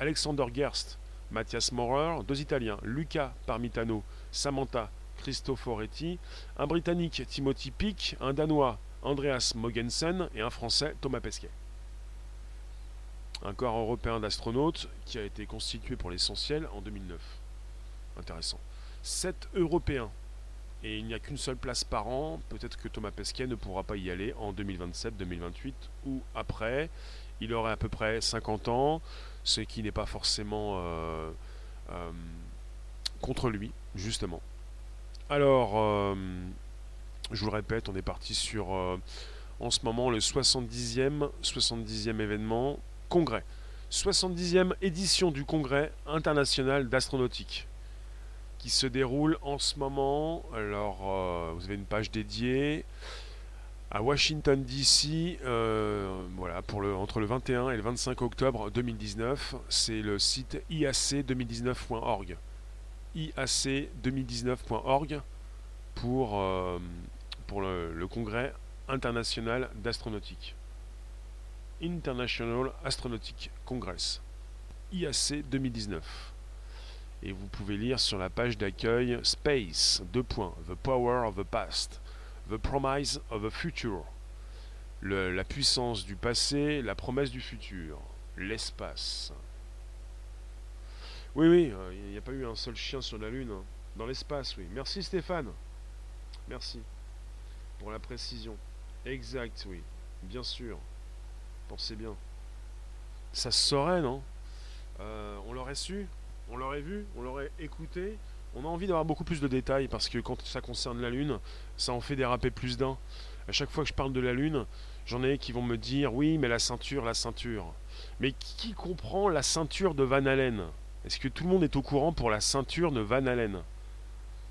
Alexander Gerst, Mathias Maurer, deux Italiens, Luca Parmitano, Samantha Cristoforetti, un Britannique Timothy Pick, un Danois Andreas Mogensen et un Français Thomas Pesquet. Un corps européen d'astronautes qui a été constitué pour l'essentiel en 2009. Intéressant. Sept Européens. Et il n'y a qu'une seule place par an. Peut-être que Thomas Pesquet ne pourra pas y aller en 2027, 2028 ou après. Il aurait à peu près 50 ans, ce qui n'est pas forcément euh, euh, contre lui, justement. Alors, euh, je vous le répète, on est parti sur en ce moment le 70e, 70e événement congrès. 70e édition du congrès international d'astronautique qui se déroule en ce moment. Alors, euh, vous avez une page dédiée à Washington DC, euh, voilà, pour le, entre le 21 et le 25 octobre 2019. C'est le site iac2019.org. iac2019.org pour, euh, pour le congrès international d'astronautique. International Astronautic Congress, IAC 2019. Et vous pouvez lire sur la page d'accueil Space, deux points, The Power of the Past, The Promise of the Future. la puissance du passé, la promesse du futur, l'espace. Oui, oui, euh, il n'y a pas eu un seul chien sur la Lune. Hein. Dans l'espace, oui. Merci Stéphane. Merci pour la précision. Exact, oui. Bien sûr. Pensez bien. Ça se saurait, non? Euh, On l'aurait su, on l'aurait vu, on l'aurait écouté. On a envie d'avoir beaucoup plus de détails parce que quand ça concerne la Lune, ça en fait déraper plus d'un. À chaque fois que je parle de la Lune, j'en ai qui vont me dire oui, mais la ceinture, la ceinture. Mais qui comprend la ceinture de Van Allen? Est-ce que tout le monde est au courant pour la ceinture de Van Allen?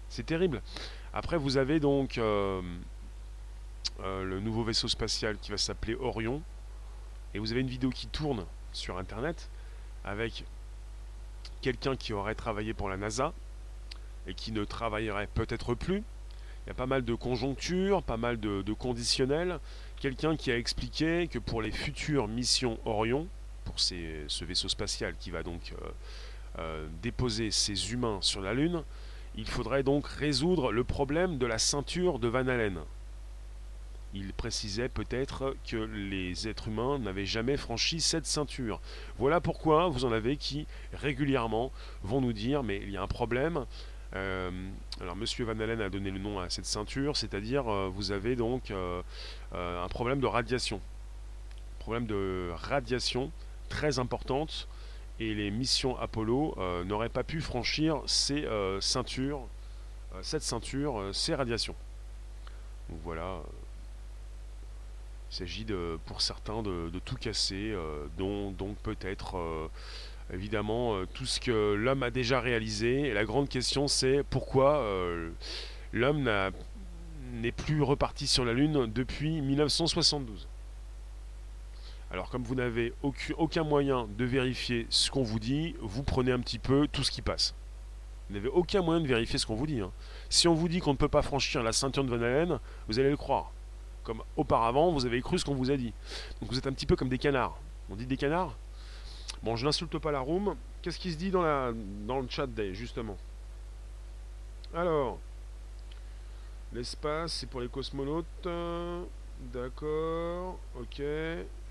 C'est terrible. Après, vous avez donc euh, euh, le nouveau vaisseau spatial qui va s'appeler Orion et vous avez une vidéo qui tourne sur internet avec quelqu'un qui aurait travaillé pour la NASA et qui ne travaillerait peut-être plus. Il y a pas mal de conjonctures, pas mal de, conditionnels. Quelqu'un qui a expliqué que pour les futures missions Orion, pour ce vaisseau spatial qui va donc euh, euh, déposer ses humains sur la Lune, il faudrait donc résoudre le problème de la ceinture de Van Allen il précisait peut-être que les êtres humains n'avaient jamais franchi cette ceinture. Voilà pourquoi vous en avez qui régulièrement vont nous dire mais il y a un problème. Euh, alors Monsieur Van Allen a donné le nom à cette ceinture, c'est-à-dire euh, vous avez donc euh, un problème de radiation. Problème de radiation très importante et les missions Apollo n'auraient pas pu franchir cette ceinture, ces radiations. Donc voilà, il s'agit de, pour certains de, tout casser, euh, dont donc peut-être euh, évidemment euh, tout ce que l'homme a déjà réalisé. Et la grande question c'est pourquoi l'homme n'est plus reparti sur la Lune depuis 1972. Alors comme vous n'avez aucun moyen de vérifier ce qu'on vous dit, vous prenez un petit peu tout ce qui passe. Vous n'avez aucun moyen de vérifier ce qu'on vous dit. Hein. Si on vous dit qu'on ne peut pas franchir la ceinture de Van Allen, vous allez le croire. Comme auparavant, vous avez cru ce qu'on vous a dit. Donc vous êtes un petit peu comme des canards. On dit des canards? Bon, je n'insulte pas la room. Qu'est-ce qui se dit dans, la, dans le chat day, justement? Alors, l'espace, c'est pour les cosmonautes. D'accord, ok.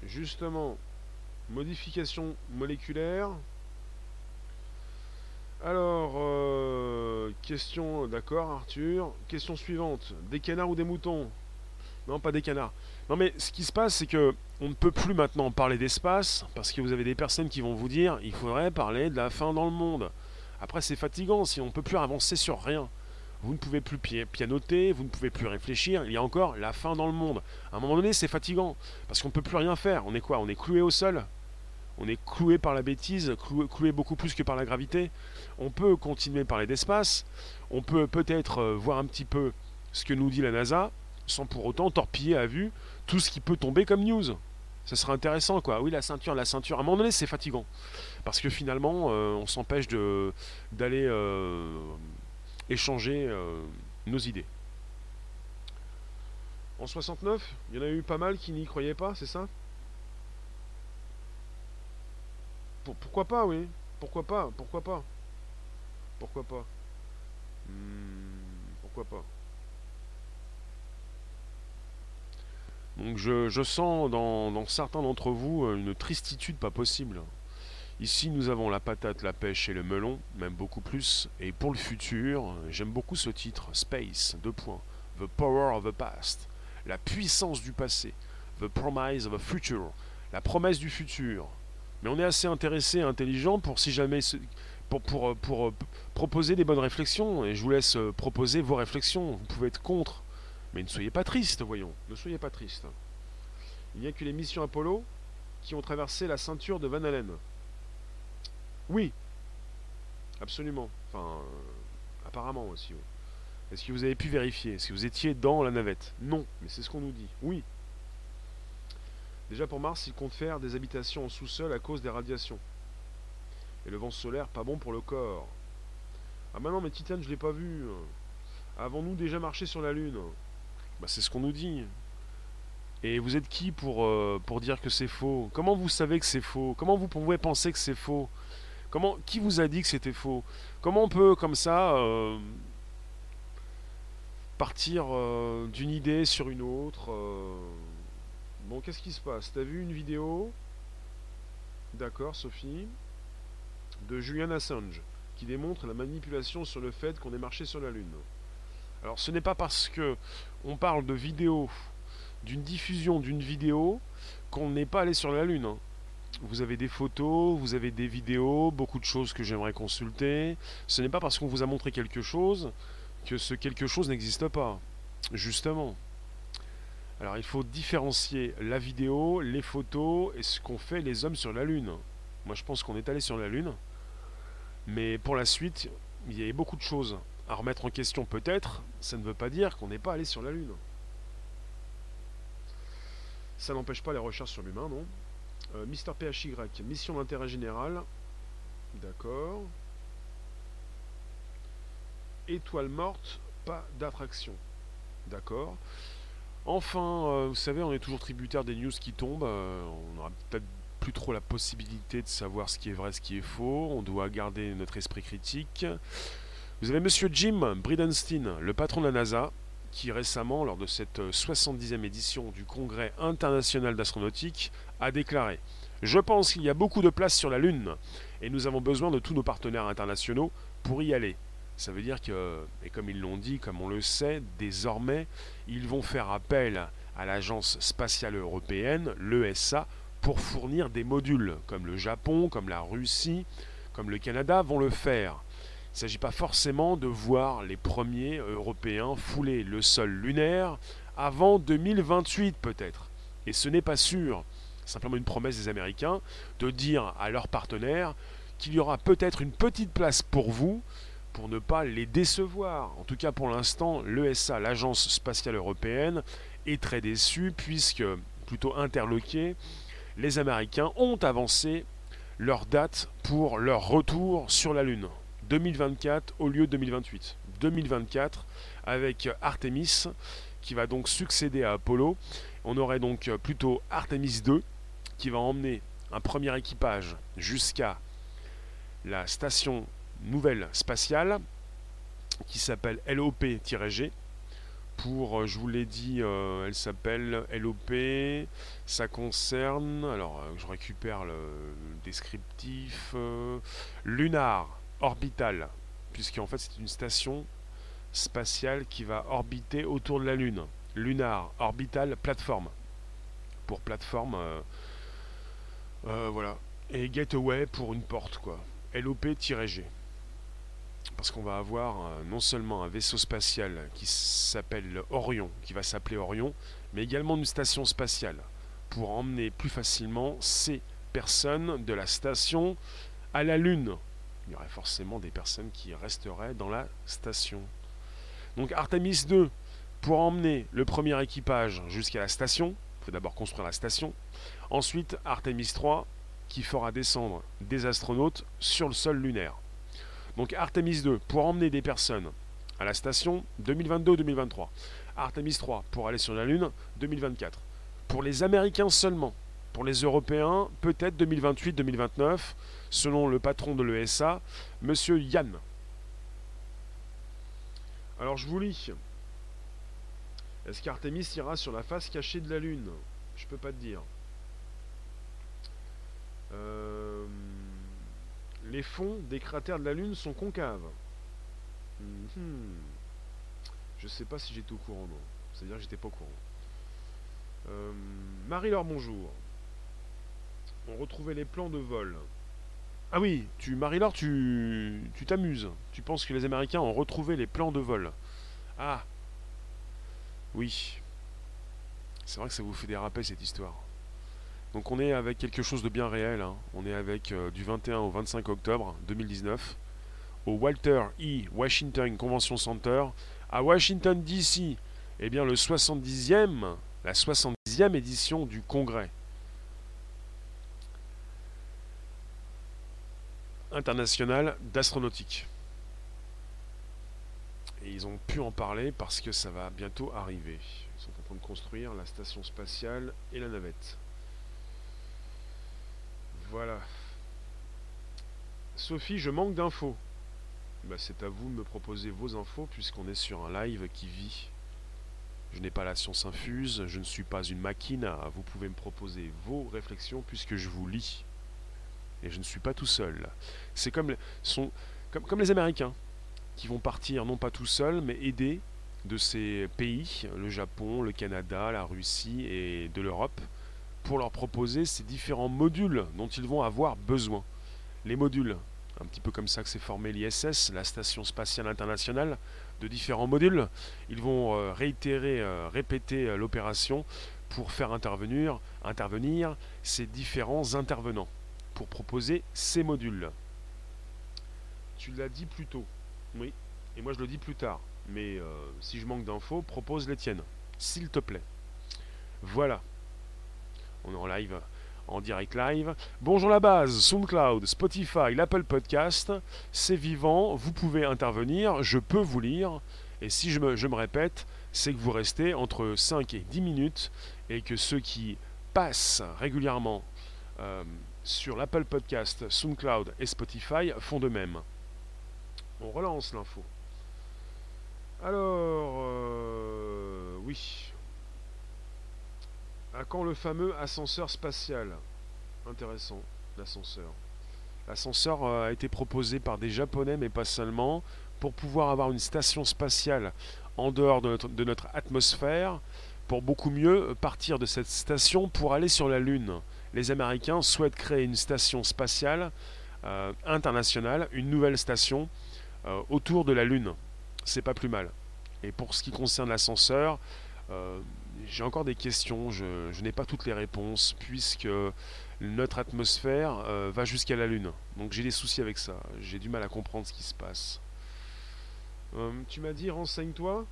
Justement, modification moléculaire. Alors, euh, question, d'accord Arthur. Question suivante. Des canards ou des moutons? Non, pas des canards. Non mais ce qui se passe, c'est que on ne peut plus maintenant parler d'espace, parce que vous avez des personnes qui vont vous dire il faudrait parler de la fin dans le monde. Après c'est fatigant si on ne peut plus avancer sur rien. Vous ne pouvez plus pianoter, vous ne pouvez plus réfléchir, il y a encore la fin dans le monde. À un moment donné, c'est fatigant, parce qu'on ne peut plus rien faire. On est quoi? On est cloué au sol? On est cloué par la bêtise, cloué, beaucoup plus que par la gravité. On peut continuer à parler d'espace, on peut peut-être euh, voir un petit peu ce que nous dit la NASA, sans pour autant torpiller à vue tout ce qui peut tomber comme news. Ça serait intéressant, quoi. Oui, la ceinture, la ceinture. À un moment donné, c'est fatigant. Parce que finalement, euh, on s'empêche d'aller euh, échanger nos idées. En 69, il y en a eu pas mal qui n'y croyaient pas, c'est ça? Pourquoi pas, oui. Pourquoi pas Pourquoi pas Pourquoi pas hmm, Pourquoi pas Donc je, sens dans, dans certains d'entre vous euh, une tristitude pas possible. Ici nous avons la patate, la pêche et le melon, même beaucoup plus. Et pour le futur, j'aime beaucoup ce titre, Space, deux points. The Power of the Past, la puissance du passé. The Promise of the Future, la promesse du futur. Mais on est assez intéressé, intelligent pour si jamais pour, pour, euh, pour, euh, proposer des bonnes réflexions. Et je vous laisse proposer vos réflexions. Vous pouvez être contre. Mais ne soyez pas triste, voyons. Ne soyez pas triste. Il n'y a que les missions Apollo qui ont traversé la ceinture de Van Allen. Oui. Absolument. Enfin, apparemment aussi. Est-ce que vous avez pu vérifier? Est-ce que vous étiez dans la navette? Non, mais c'est ce qu'on nous dit. Oui. Déjà pour Mars, il compte faire des habitations en sous-sol à cause des radiations. Et le vent solaire, pas bon pour le corps. Ah maintenant, mais Titan, je l'ai pas vu. Avons-nous déjà marché sur la Lune? Bah c'est ce qu'on nous dit. Et vous êtes qui pour, euh, pour dire que c'est faux? Comment vous savez que c'est faux? Comment vous pouvez penser que c'est faux? Comment Qui vous a dit que c'était faux? Comment on peut, comme ça, euh, partir euh, d'une idée sur une autre Bon, qu'est-ce qui se passe? T'as vu une vidéo? D'accord, Sophie. De Julian Assange, qui démontre la manipulation sur le fait qu'on ait marché sur la Lune. Alors, ce n'est pas parce que on parle de vidéo, d'une diffusion d'une vidéo, qu'on n'est pas allé sur la Lune. Hein. Vous avez des photos, vous avez des vidéos, beaucoup de choses que j'aimerais consulter. Ce n'est pas parce qu'on vous a montré quelque chose que ce quelque chose n'existe pas. Justement. Alors il faut différencier la vidéo, les photos et ce qu'ont fait les hommes sur la Lune. Moi je pense qu'on est allé sur la Lune. Mais pour la suite, il y a beaucoup de choses à remettre en question peut-être. Ça ne veut pas dire qu'on n'est pas allé sur la Lune. Ça n'empêche pas les recherches sur l'humain, non? Euh, Mister PHY, mission d'intérêt général. D'accord. Étoile morte, pas d'attraction. D'accord. Enfin, euh, vous savez, on est toujours tributaire des news qui tombent. Euh, on n'aura peut-être plus trop la possibilité de savoir ce qui est vrai, ce qui est faux. On doit garder notre esprit critique. Vous avez Monsieur Jim Bridenstine, le patron de la NASA, qui récemment, lors de cette 70e édition du Congrès international d'astronautique, a déclaré Je pense qu'il y a beaucoup de place sur la Lune, et nous avons besoin de tous nos partenaires internationaux pour y aller. Ça veut dire que, et comme ils l'ont dit, comme on le sait, désormais, ils vont faire appel à l'Agence spatiale européenne, l'ESA, pour fournir des modules, comme le Japon, comme la Russie, comme le Canada vont le faire. Il ne s'agit pas forcément de voir les premiers Européens fouler le sol lunaire avant 2028 peut-être. Et ce n'est pas sûr. Simplement une promesse des Américains de dire à leurs partenaires qu'il y aura peut-être une petite place pour vous pour ne pas les décevoir. En tout cas pour l'instant, l'ESA, l'Agence spatiale européenne, est très déçue puisque, plutôt interloqué, les Américains ont avancé leur date pour leur retour sur la Lune. 2024 au lieu de 2028. 2024 avec Artemis qui va donc succéder à Apollo. On aurait donc plutôt Artemis 2 qui va emmener un premier équipage jusqu'à la station nouvelle spatiale qui s'appelle LOP-G. Pour, euh, je vous l'ai dit, euh, elle s'appelle LOP. Ça concerne, alors euh, je récupère le descriptif, lunar orbital, puisqu'en fait c'est une station spatiale qui va orbiter autour de la Lune. Lunar orbital plateforme. Pour plateforme, voilà. Et gateway pour une porte, quoi. LOP-G. Parce qu'on va avoir euh, non seulement un vaisseau spatial qui s'appelle Orion, qui va s'appeler Orion, mais également une station spatiale pour emmener plus facilement ces personnes de la station à la Lune. Il y aurait forcément des personnes qui resteraient dans la station. Donc Artemis 2, pour emmener le premier équipage jusqu'à la station, il faut d'abord construire la station. Ensuite, Artemis 3, qui fera descendre des astronautes sur le sol lunaire. Donc Artemis 2 pour emmener des personnes à la station 2022-2023. Artemis 3 pour aller sur la Lune 2024. Pour les Américains seulement. Pour les Européens, peut-être 2028-2029, selon le patron de l'ESA, Monsieur Yann. Alors je vous lis. Est-ce qu'Artemis ira sur la face cachée de la Lune Je peux pas te dire. Euh, les fonds des cratères de la Lune sont concaves. Mhm. Je sais pas si j'étais au courant, non. C'est-à-dire que j'étais pas au courant. Euh, Marie-Laure, bonjour. On retrouvait les plans de vol. Ah oui, tu Marie-Laure, tu tu t'amuses. Tu penses que les Américains ont retrouvé les plans de vol. Ah. Oui. C'est vrai que ça vous fait déraper cette histoire. Donc on est avec quelque chose de bien réel. Hein. On est avec euh, du 21 au 25 octobre 2019 au Walter E. Washington Convention Center à Washington DC. Eh bien le 70e, la 70e édition du congrès international d'astronautique. Et ils ont pu en parler parce que ça va bientôt arriver. Ils sont en train de construire la station spatiale et la navette. Voilà. Sophie, je manque d'infos. Bah, c'est à vous de me proposer vos infos puisqu'on est sur un live qui vit. Je n'ai pas la science infuse, je ne suis pas une machine. Vous pouvez me proposer vos réflexions puisque je vous lis. Et je ne suis pas tout seul. C'est comme, les Américains qui vont partir non pas tout seuls mais aidés de ces pays, le Japon, le Canada, la Russie et de l'Europe, pour leur proposer ces différents modules dont ils vont avoir besoin. Les modules, un petit peu comme ça que s'est formé l'ISS, la Station Spatiale Internationale, de différents modules. Ils vont euh, réitérer, euh, répéter euh, l'opération pour faire intervenir ces différents intervenants, pour proposer ces modules. Tu l'as dit plus tôt, oui, et moi je le dis plus tard. Mais si je manque d'infos, propose les tiennes, s'il te plaît. Voilà. On est en live, en direct live. Bonjour la base, SoundCloud, Spotify, l'Apple Podcast. C'est vivant, vous pouvez intervenir, je peux vous lire. Et si je me, je me répète, c'est que vous restez entre 5 et 10 minutes et que ceux qui passent régulièrement euh, sur l'Apple Podcast, SoundCloud et Spotify font de même. On relance l'info. Alors, euh, oui, à quand le fameux ascenseur spatial? Intéressant, l'ascenseur. L'ascenseur euh, a été proposé par des Japonais, mais pas seulement, pour pouvoir avoir une station spatiale en dehors de notre, atmosphère, pour beaucoup mieux partir de cette station pour aller sur la Lune. Les Américains souhaitent créer une station spatiale euh, internationale, une nouvelle station euh, autour de la Lune. C'est pas plus mal. Et pour ce qui concerne l'ascenseur, j'ai encore des questions, je, n'ai pas toutes les réponses, puisque notre atmosphère euh, va jusqu'à la Lune. Donc j'ai des soucis avec ça, j'ai du mal à comprendre ce qui se passe. Euh, tu m'as dit renseigne-toi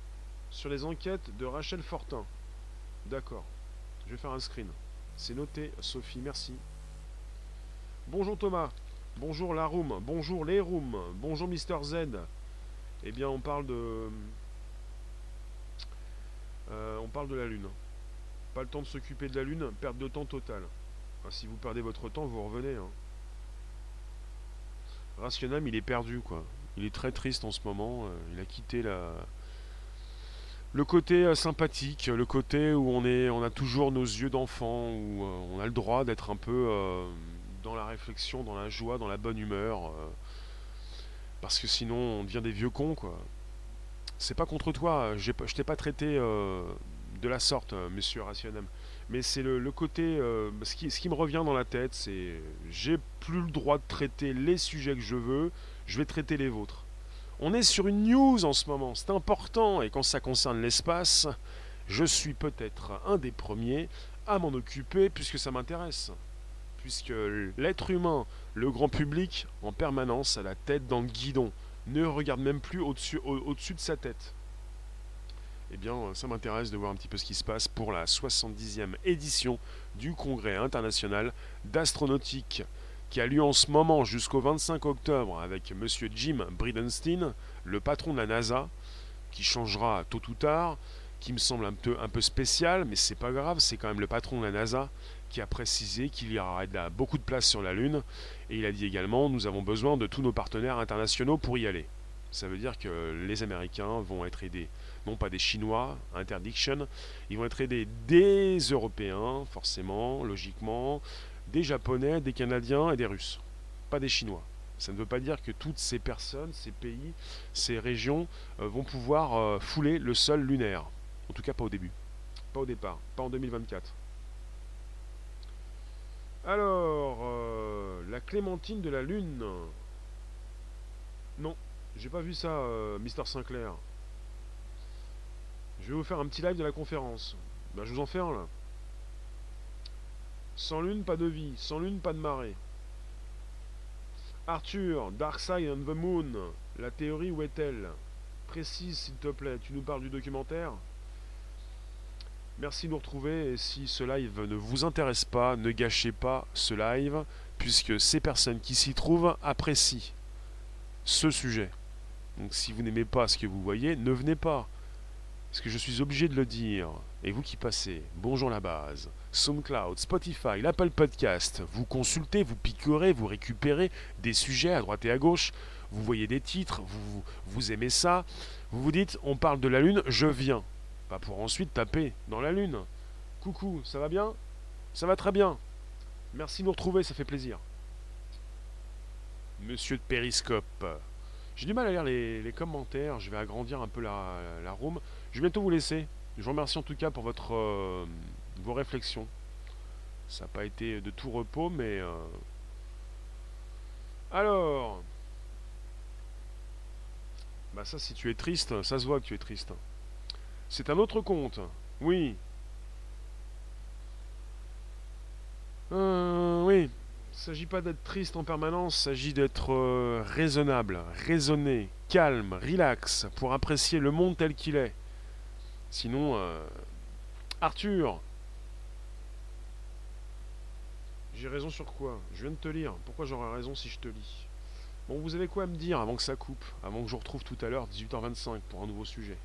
sur les enquêtes de Rachel Fortin. D'accord. Je vais faire un screen. C'est noté, Sophie, merci. Bonjour Thomas. Bonjour la room. Bonjour les rooms. Bonjour Mister Z. Eh bien, on parle de. Euh, on parle de la Lune. Pas le temps de s'occuper de la Lune, perte de temps totale. si vous perdez votre temps, vous revenez. Hein. Rationam, il est perdu, quoi. Il est très triste en ce moment. Euh, il a quitté la, le côté euh, sympathique, le côté où on, est, on a toujours nos yeux d'enfant, où euh, on a le droit d'être un peu dans la réflexion, dans la joie, dans la bonne humeur. parce que sinon, on devient des vieux cons, quoi. C'est pas contre toi, je t'ai pas traité de la sorte, monsieur Rationam. Mais c'est le, côté. ce, qui, ce qui me revient dans la tête, c'est. J'ai plus le droit de traiter les sujets que je veux je vais traiter les vôtres. On est sur une news en ce moment, c'est important, et quand ça concerne l'espace, je suis peut-être un des premiers à m'en occuper puisque ça m'intéresse. Puisque l'être humain, le grand public, en permanence a la tête dans le guidon, ne regarde même plus au-dessus au de sa tête. Eh bien, ça m'intéresse de voir un petit peu ce qui se passe pour la 70e édition du Congrès international d'astronautique qui a lieu en ce moment jusqu'au 25 octobre avec M. Jim Bridenstine, le patron de la NASA, qui changera tôt ou tard, qui me semble un peu, un peu spécial, mais c'est pas grave, c'est quand même le patron de la NASA qui a précisé qu'il y aura beaucoup de place sur la Lune, et il a dit également nous avons besoin de tous nos partenaires internationaux pour y aller. Ça veut dire que les Américains vont être aidés, non pas des Chinois, interdiction, ils vont être aidés des Européens, forcément, logiquement, des Japonais, des Canadiens et des Russes, pas des Chinois. Ça ne veut pas dire que toutes ces personnes, ces pays, ces régions euh, vont pouvoir euh, fouler le sol lunaire. En tout cas pas au début. Pas au départ. Pas en 2024. Alors, euh, la clémentine de la Lune. Non, j'ai pas vu ça, Mister Sinclair. Je vais vous faire un petit live de la conférence. Ben, je vous en fais là. Sans lune, pas de vie. Sans lune, pas de marée. Arthur, Dark Side and the Moon. La théorie, où est-elle? Précise, s'il te plaît. Tu nous parles du documentaire? Merci de nous retrouver. Et si ce live ne vous intéresse pas, ne gâchez pas ce live, puisque ces personnes qui s'y trouvent apprécient ce sujet. Donc si vous n'aimez pas ce que vous voyez, ne venez pas. Parce que je suis obligé de le dire. Et vous qui passez, bonjour la base. SoundCloud, Spotify, l'Apple Podcast. Vous consultez, vous picorez, vous récupérez des sujets à droite et à gauche. Vous voyez des titres, vous, vous aimez ça. Vous vous dites, on parle de la Lune, je viens. Pas pour ensuite taper dans la Lune. Coucou, ça va bien? Ça va très bien. Merci de nous retrouver, ça fait plaisir. Monsieur de Périscope. J'ai du mal à lire les, commentaires, je vais agrandir un peu la, room. Je vais bientôt vous laisser. Je vous remercie en tout cas pour votre, euh, vos réflexions. Ça n'a pas été de tout repos, mais... Euh, alors... Bah ça, si tu es triste, ça se voit que tu es triste. C'est un autre compte. Oui. Euh, oui. Il ne s'agit pas d'être triste en permanence, il s'agit d'être euh, raisonnable, raisonné, calme, relax, pour apprécier le monde tel qu'il est. Sinon, Arthur, J'ai raison sur quoi? Je viens de te lire. Pourquoi j'aurais raison si je te lis? Bon, vous avez quoi à me dire avant que ça coupe Avant que je retrouve tout à l'heure, 18h25, pour un nouveau sujet?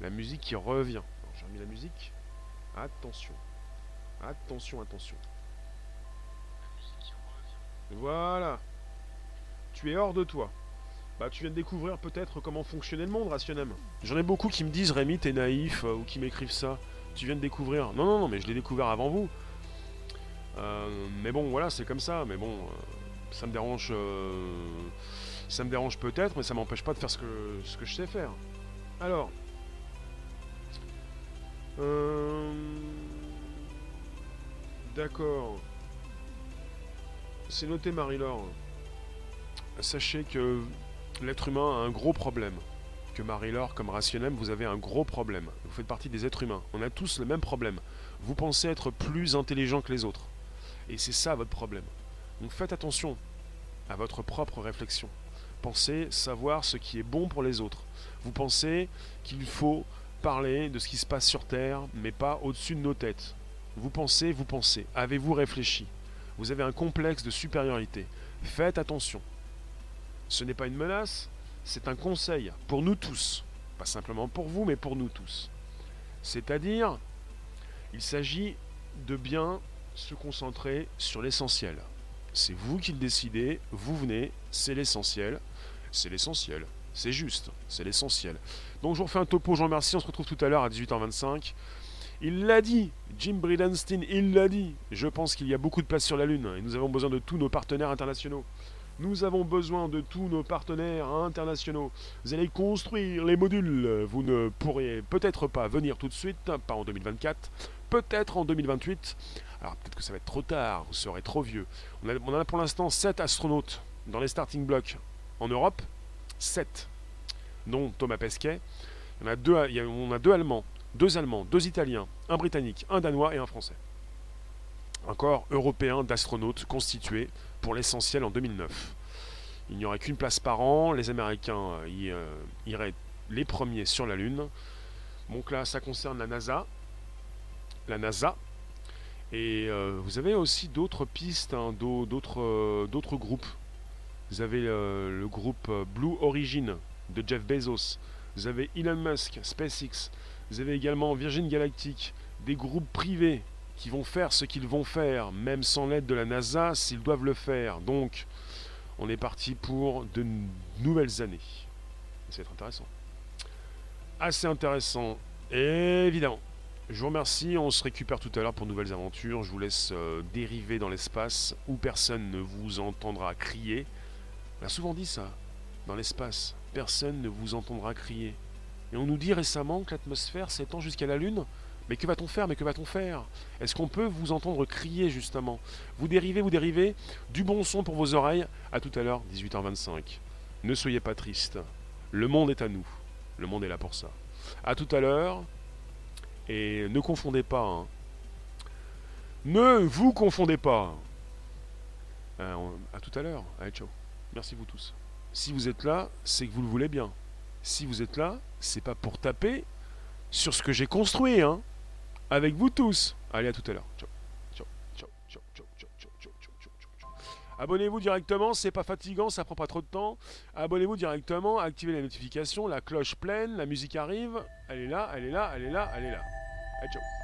La musique qui revient. J'ai remis la musique. Attention. Attention, attention. Voilà. Tu es hors de toi. Bah, tu viens de découvrir peut-être comment fonctionnait le monde, Rationem. J'en ai beaucoup qui me disent Rémi, t'es naïf, euh, ou qui m'écrivent ça. Tu viens de découvrir. Non, non, non, mais je l'ai découvert avant vous. Euh, mais bon, voilà, c'est comme ça. Mais bon, euh, ça me dérange. Euh, ça me dérange peut-être, mais ça m'empêche pas de faire ce que, ce que je sais faire. Alors. D'accord. C'est noté, Marie-Laure. Sachez que l'être humain a un gros problème. Que Marie-Laure, comme Rationnel, vous avez un gros problème. Vous faites partie des êtres humains. On a tous le même problème. Vous pensez être plus intelligent que les autres. Et c'est ça votre problème. Donc faites attention à votre propre réflexion. pensez savoir ce qui est bon pour les autres. Vous pensez qu'il faut parler de ce qui se passe sur Terre, mais pas au-dessus de nos têtes. Vous pensez, vous pensez. Avez-vous réfléchi? Vous avez un complexe de supériorité. Faites attention. Ce n'est pas une menace, c'est un conseil pour nous tous. Pas simplement pour vous, mais pour nous tous. C'est-à-dire, il s'agit de bien se concentrer sur l'essentiel. C'est vous qui le décidez, vous venez, c'est l'essentiel, c'est l'essentiel, c'est juste, c'est l'essentiel. Donc je vous refais un topo, je vous remercie, on se retrouve tout à l'heure à 18h25. Il l'a dit, Jim Bridenstine, il l'a dit. Je pense qu'il y a beaucoup de place sur la Lune et nous avons besoin de tous nos partenaires internationaux. Nous avons besoin de tous nos partenaires internationaux. Vous allez construire les modules. Vous ne pourriez peut-être pas venir tout de suite, pas en 2024, peut-être en 2028. Alors peut-être que ça va être trop tard, vous serez trop vieux. On a, on a pour l'instant 7 astronautes dans les starting blocks en Europe. 7, dont Thomas Pesquet. En on a deux Allemands, deux Allemands, deux Italiens, un Britannique, un Danois et un Français. Un corps européen d'astronautes constitué pour l'essentiel en 2009. Il n'y aurait qu'une place par an, les Américains y, euh, iraient les premiers sur la Lune. Donc là, ça concerne la NASA. La NASA. Et euh, vous avez aussi d'autres pistes, hein, d'autres euh, d'autres groupes. Vous avez euh, le groupe Blue Origin de Jeff Bezos. Vous avez Elon Musk, SpaceX. Vous avez également Virgin Galactic, des groupes privés qui vont faire ce qu'ils vont faire, même sans l'aide de la NASA, s'ils doivent le faire. Donc, on est parti pour de nouvelles années. Ça va être intéressant. Assez intéressant, évidemment. Je vous remercie, on se récupère tout à l'heure pour nouvelles aventures. Je vous laisse euh, dériver dans l'espace où personne ne vous entendra crier. On a souvent dit ça, dans l'espace, personne ne vous entendra crier. Et on nous dit récemment que l'atmosphère s'étend jusqu'à la Lune. Mais que va-t-on faire? Mais que va-t-on faire? Est-ce qu'on peut vous entendre crier justement? Vous dérivez, vous dérivez. Du bon son pour vos oreilles. À tout à l'heure, 18h25. Ne soyez pas triste. Le monde est à nous. Le monde est là pour ça. À tout à l'heure. Et ne confondez pas. Hein. Ne vous confondez pas. Euh, on- à tout à l'heure. Allez, ciao. Merci vous tous. Si vous êtes là, c'est que vous le voulez bien. Si vous êtes là, c'est pas pour taper sur ce que j'ai construit, hein. Avec vous tous. Allez, à tout à l'heure. Ciao. Abonnez-vous directement, c'est pas fatigant, ça prend pas trop de temps. Abonnez-vous directement, activez les notifications, la cloche pleine, la musique arrive. Elle est là, elle est là, elle est là, elle est là. Allez, ciao.